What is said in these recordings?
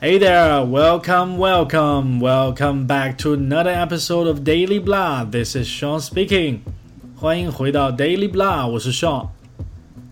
Hey there, welcome, welcome, welcome back to another episode of Daily Blah. This is Sean speaking. 欢迎回到 Daily Blah，我是 Sean。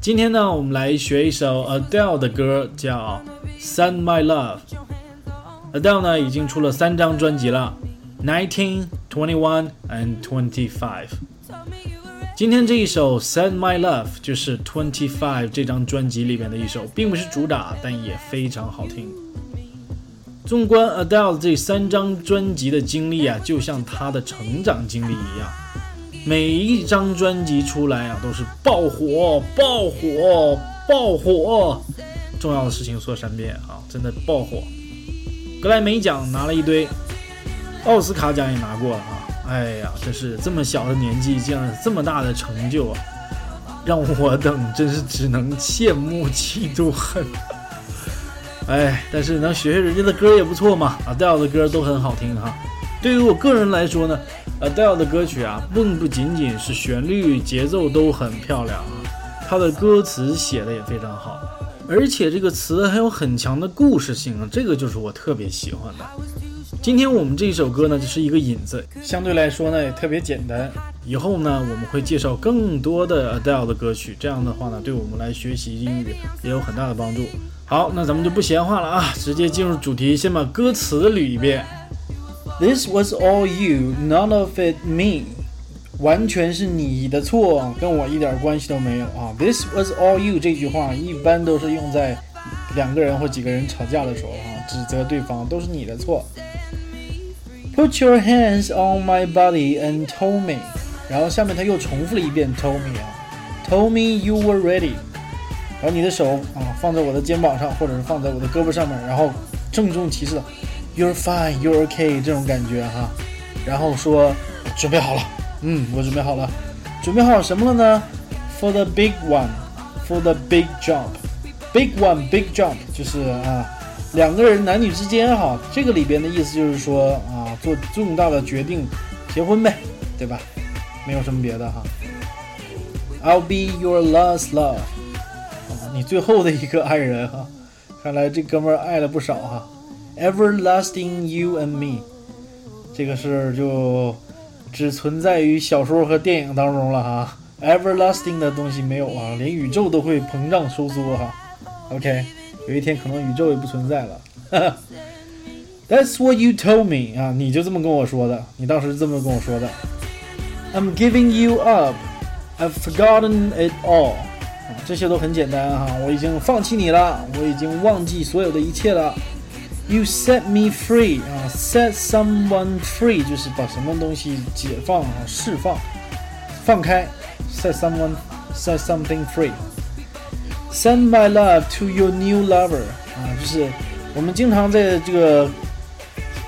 今天呢，我们来学一首 Adele 的歌，叫《Send My Love》。Adele 呢，已经出了三张专辑了，Nineteen, Twenty-One and Twenty-Five。今天这一首《Send My Love》就是 Twenty-Five 这张专辑里面的一首，并不是主打，但也非常好听。 纵观 Adele 这三张专辑的经历啊，就像她的成长经历一样，每一张专辑出来啊，都是爆火、爆火、爆火。重要的事情说三遍啊，真的爆火。格莱美奖拿了一堆，奥斯卡奖也拿过了啊。哎呀，真是这么小的年纪，竟然这么大的成就啊，让我等真是只能羡慕、嫉妒、恨。哎，但是能学学人家的歌也不错嘛。Adele 的歌都很好听哈。对于我个人来说呢，Adele 的歌曲啊，并不仅仅是旋律、节奏都很漂亮啊，她的歌词写的也非常好，而且这个词还有很强的故事性啊，这个就是我特别喜欢的。今天我们这一首歌呢，就是一个引子，相对来说呢也特别简单。以后呢，我们会介绍更多的 Adele 的歌曲，这样的话呢，对我们来学习英语也有很大的帮助。好，那咱们就不闲话了啊，直接进入主题，先把歌词捋一遍。This was all you, none of it me，完全是你的错，跟我一点关系都没有啊。This was all you 这句话一般都是用在两个人或几个人吵架的时候啊，指责对方都是你的错。Put your hands on my body and told me，然后下面他又重复了一遍 told me 啊，told me you were ready。然后你的手啊放在我的肩膀上，或者是放在我的胳膊上面，然后郑重其事的，You're fine, you're okay 这种感觉哈。然后说准备好了，嗯，我准备好了，准备好什么了呢？For the big one, for the big jump, big one, big jump 就是啊，两个人男女之间哈，这个里边的意思就是说啊，做重大的决定，结婚呗，对吧？没有什么别的哈。I'll be your last love. 你最后的一个爱人哈，看来这哥们儿爱了不少哈。Everlasting you and me，这个事儿就只存在于小说和电影当中了哈。Everlasting 的东西没有啊，连宇宙都会膨胀收缩哈。OK，有一天可能宇宙也不存在了。That's what you told me 啊，你就这么跟我说的，你当时这么跟我说的。I'm giving you up, I've forgotten it all。这些都很简单哈，我已经放弃你了，我已经忘记所有的一切了。You set me free 啊，set someone free 就是把什么东西解放啊，释放，放开。Set someone, set something free. Send my love to your new lover 啊，就是我们经常在这个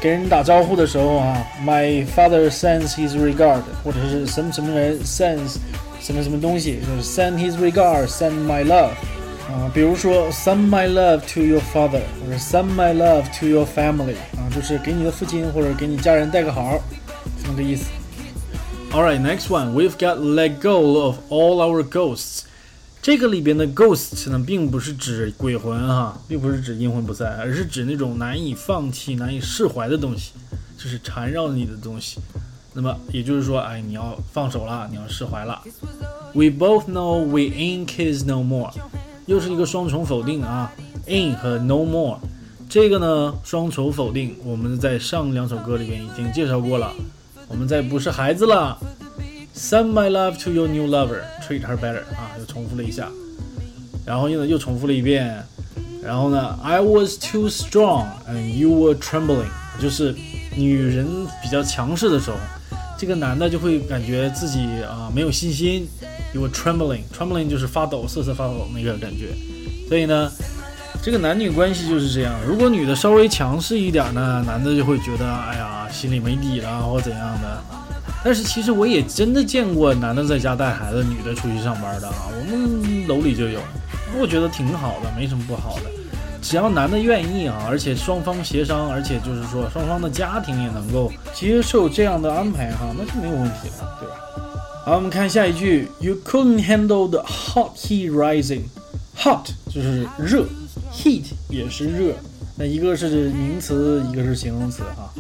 给人打招呼的时候啊，My father sends his regard，或者是什么什么人 sends。什么什么东西，就是 send his regard，send my love，啊，比如说 send my love to your father，或者 send my love to your family，啊，就是给你的父亲或者给你家人带个好，这么个意思。Alright, next one, we've got let go of all our ghosts。这个里边的 ghost 呢，并不是指鬼魂哈，并不是指阴魂不散，而是指那种难以放弃、难以释怀的东西，就是缠绕你的东西。 那么也就是说，哎，你要放手了，你要释怀了。We both know we ain't kids no more，又是一个双重否定啊，ain't 和 no more，这个呢双重否定，我们在上两首歌里面已经介绍过了。我们再不是孩子了。Send my love to your new lover，treat her better 啊，又重复了一下，然后又又重复了一遍，然后呢，I was too strong and you were trembling，就是女人比较强势的时候。这个男的就会感觉自己啊没有信心，因为 trembling，trembling 就是发抖、瑟瑟发抖那个感觉。所以呢，这个男女关系就是这样。如果女的稍微强势一点呢，男的就会觉得哎呀心里没底了或怎样的。但是其实我也真的见过男的在家带孩子，女的出去上班的啊，我们楼里就有。我觉得挺好的，没什么不好的。只要男的愿意啊，而且双方协商，而且就是说双方的家庭也能够接受这样的安排哈，那就没有问题了，对吧？好，我们看下一句，You couldn't handle the hot heat rising。hot 就是热，heat 也是热那一个是名词，一个是形容词哈。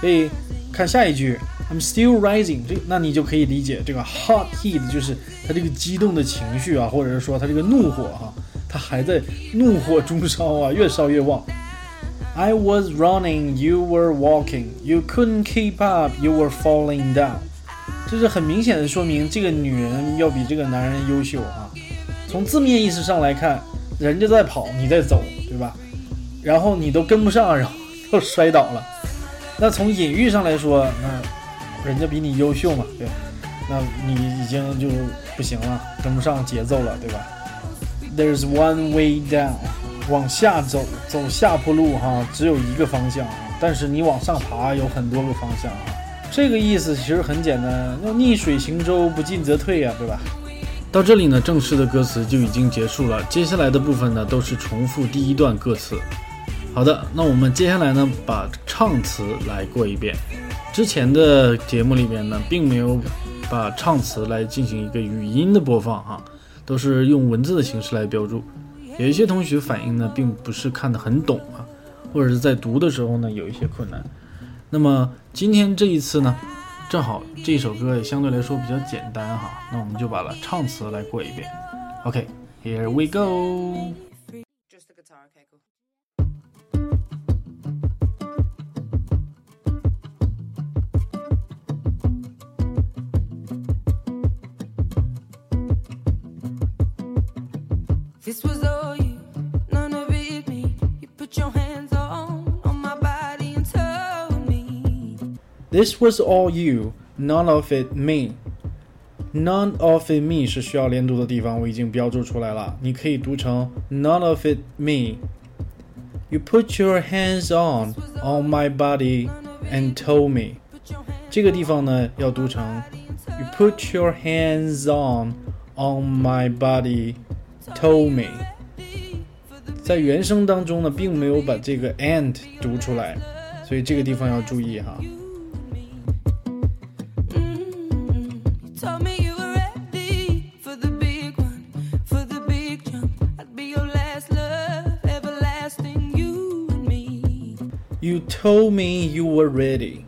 所以看下一句，I'm still rising，这那你就可以理解这个 hot heat 就是他这个激动的情绪啊，或者是说他这个怒火哈，他还在怒火中烧啊，越烧越旺。I was running, you were walking, you couldn't keep up, you were falling down。这是很明显的说明这个女人要比这个男人优秀啊。从字面意思上来看，人家在跑，你在走，对吧？然后你都跟不上，然后又摔倒了。那从隐喻上来说，那人家比你优秀嘛，对，那你已经就不行了，跟不上节奏了，对吧？There's one way down，往下走，走下坡路哈，只有一个方向，但是你往上爬有很多个方向啊。这个意思其实很简单，要逆水行舟，不进则退呀，对吧？到这里呢，正式的歌词就已经结束了。接下来的部分呢，都是重复第一段歌词。好的，那我们接下来呢，把唱词来过一遍。之前的节目里面呢，并没有把唱词来进行一个语音的播放哈，都是用文字的形式来标注。有一些同学反映呢，并不是看得很懂啊，或者是在读的时候呢，有一些困难。那么今天这一次呢？正好这首歌也相对来说比较简单哈，那我们就把它唱词来过一遍。OK，Here we go。This was all you, none of it me. None of it me 是需要连读的地方，我已经标注出来了。你可以读成 None of it me. You put your hands on on my body and told me. 这个地方呢要读成 You put your hands on on my body, told me. 在原声当中呢，并没有把这个 and 读出来，所以这个地方要注意哈。You told me you were ready，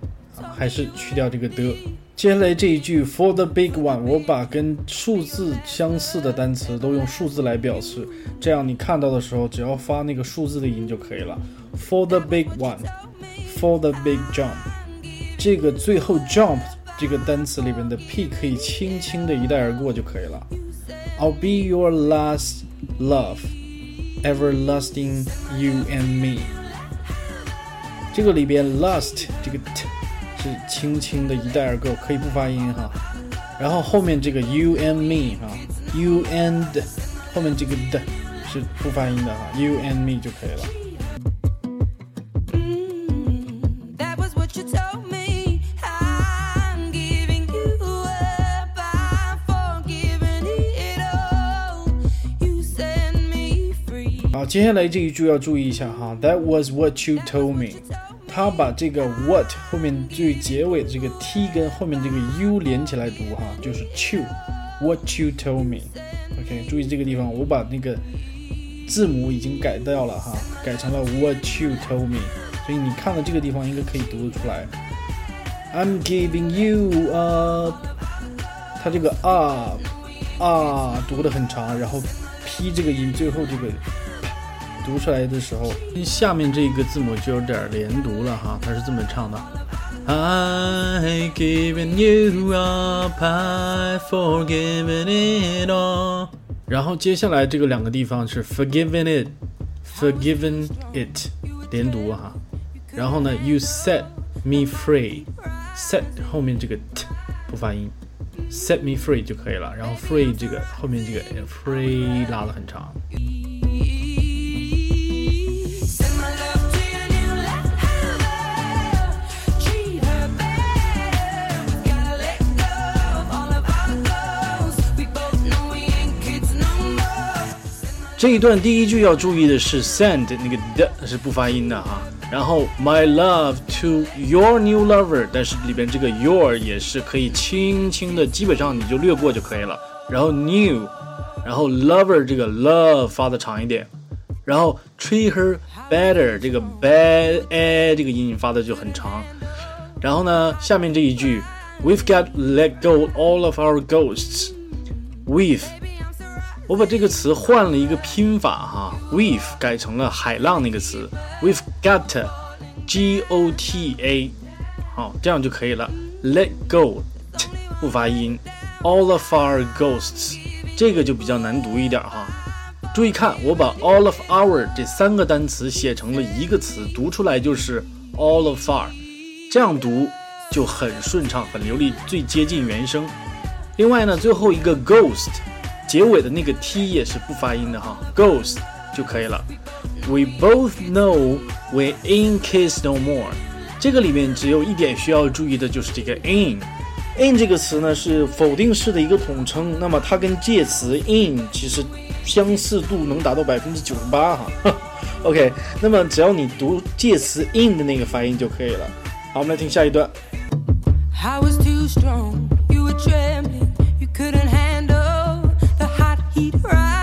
还是去掉这个的。接下来这一句 For the big one，我把跟数字相似的单词都用数字来表示，这样你看到的时候只要发那个数字的音就可以了。For the big one，For the big jump，这个最后 jump 这个单词里边的 p 可以轻轻的一带而过就可以了。I'll be your last love，everlasting you and me。这个里边 last 这个 t 是轻轻的一带而过，可以不发音哈。然后后面这个 you and me 哈，you and 后面这个的是不发音的哈，you and me 就可以了。好，接下来这一句要注意一下哈，That was what you told me。他把这个 what 后面最结尾的这个 t 跟后面这个 u 连起来读哈，就是 you。What you told me。OK，注意这个地方，我把那个字母已经改掉了哈，改成了 What you told me。所以你看到这个地方应该可以读得出来。I'm giving you up。它这个 up 啊读得很长，然后 p 这个音最后这个。读出来的时候，下面这个字母就有点连读了哈，它是这么唱的：I given you up, I forgiven it all。然后接下来这个两个地方是 forgiven it, forgiven it，连读哈。然后呢，you set me free, set 后面这个 t 不发音，set me free 就可以了。然后 free 这个后面这个 free 拉的很长。这一段第一句要注意的是，send 那个的是不发音的哈。然后 my love to your new lover，但是里边这个 your 也是可以轻轻的，基本上你就略过就可以了。然后 new，然后 lover 这个 love 发的长一点然后 treat her better，这个 bad 哎这个音发的就很长。然后呢，下面这一句，We've got let go all of our ghosts。我把这个词换了一个拼法哈，We've 改成了海浪那个词，We've got，G O T A，好，这样就可以了。Let go，不发音，all of our ghosts，这个就比较难读一点哈。注意看，我把 all of our 这三个单词写成了一个词，读出来就是 all of our。这样读就很顺畅、很流利，最接近原声。另外呢，最后一个 ghost，结尾的那个 t 也是不发音的哈，ghost 就可以了。We both know we ain't kiss no more。这个里面只有一点需要注意的就是这个 in。in 这个词呢是否定式的一个统称，那么它跟介词 in 其实相似度能达到百分之九十八哈。OK，那么只要你读介词 in 的那个发音就可以了。好，我们来听下一段。那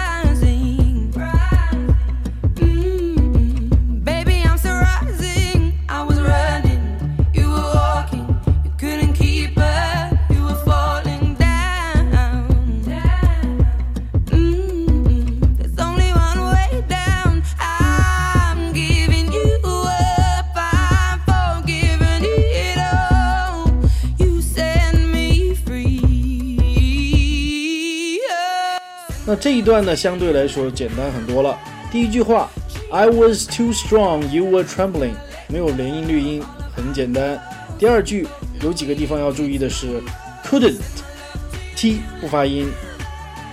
这一段呢，相对来说简单很多了。第一句话，I was too strong, you were trembling，没有连音律音，很简单。第二句有几个地方要注意的是，couldn't，t 不发音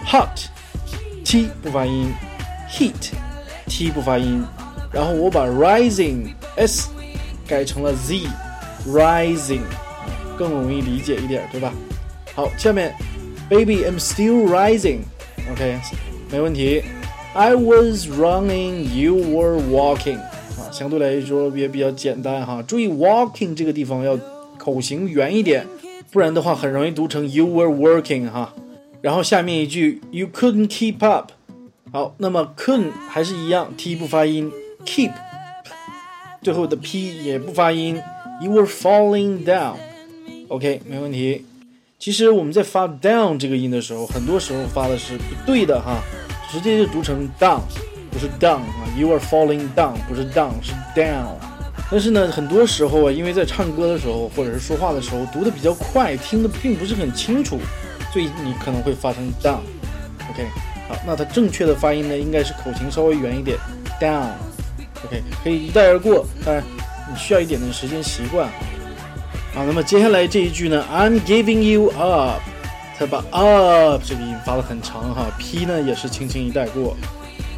；hot，t 不发音；heat，t 不发音。然后我把 rising，s 改成了 z，rising，更容易理解一点，对吧？好，下面，baby I'm still rising。OK，没问题。I was running, you were walking。啊，相对来说也比较简单哈。注意 walking 这个地方要口型圆一点，不然的话很容易读成 you were working 哈。然后下面一句 you couldn't keep up。好，那么 couldn't 还是一样，t 不发音，keep 最后的 p 也不发音，you were falling down。OK，没问题。 其实我们在发 down 这个音的时候，很多时候发的是不对的哈，直接就读成 down，不是 down 啊，you are falling down，不是 down，是 down。但是呢，很多时候啊，因为在唱歌的时候或者是说话的时候读的比较快，听的并不是很清楚，所以你可能会发成 down。OK，好，那它正确的发音呢，应该是口型稍微圆一点，down。OK，可以一带而过，当然你需要一点的时间习惯。好，那么接下来这一句呢？I'm giving you up，它把 up 这个音发的很长哈，p 呢也是轻轻一带过。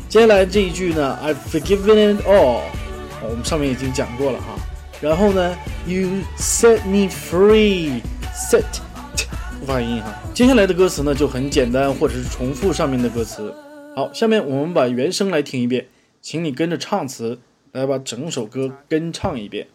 接下来这一句呢？I've forgiven it all，我们上面已经讲过了哈。然后呢？You set me free，set 不发音哈。接下来的歌词呢就很简单，或者是重复上面的歌词。好，下面我们把原声来听一遍，请你跟着唱词来把整首歌跟唱一遍。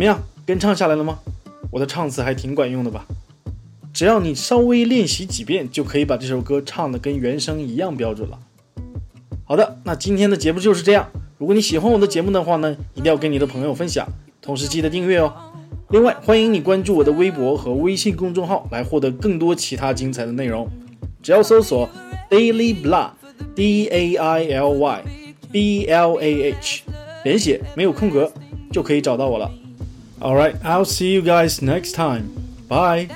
怎么样，跟唱下来了吗？我的唱词还挺管用的吧？只要你稍微练习几遍，就可以把这首歌唱的跟原声一样标准了。好的，那今天的节目就是这样。如果你喜欢我的节目的话呢，一定要跟你的朋友分享，同时记得订阅哦。另外，欢迎你关注我的微博和微信公众号，来获得更多其他精彩的内容。只要搜索 Daily Blah，D A I L Y B L A H，连写没有空格，就可以找到我了。All right, I'll see you guys next time. Bye.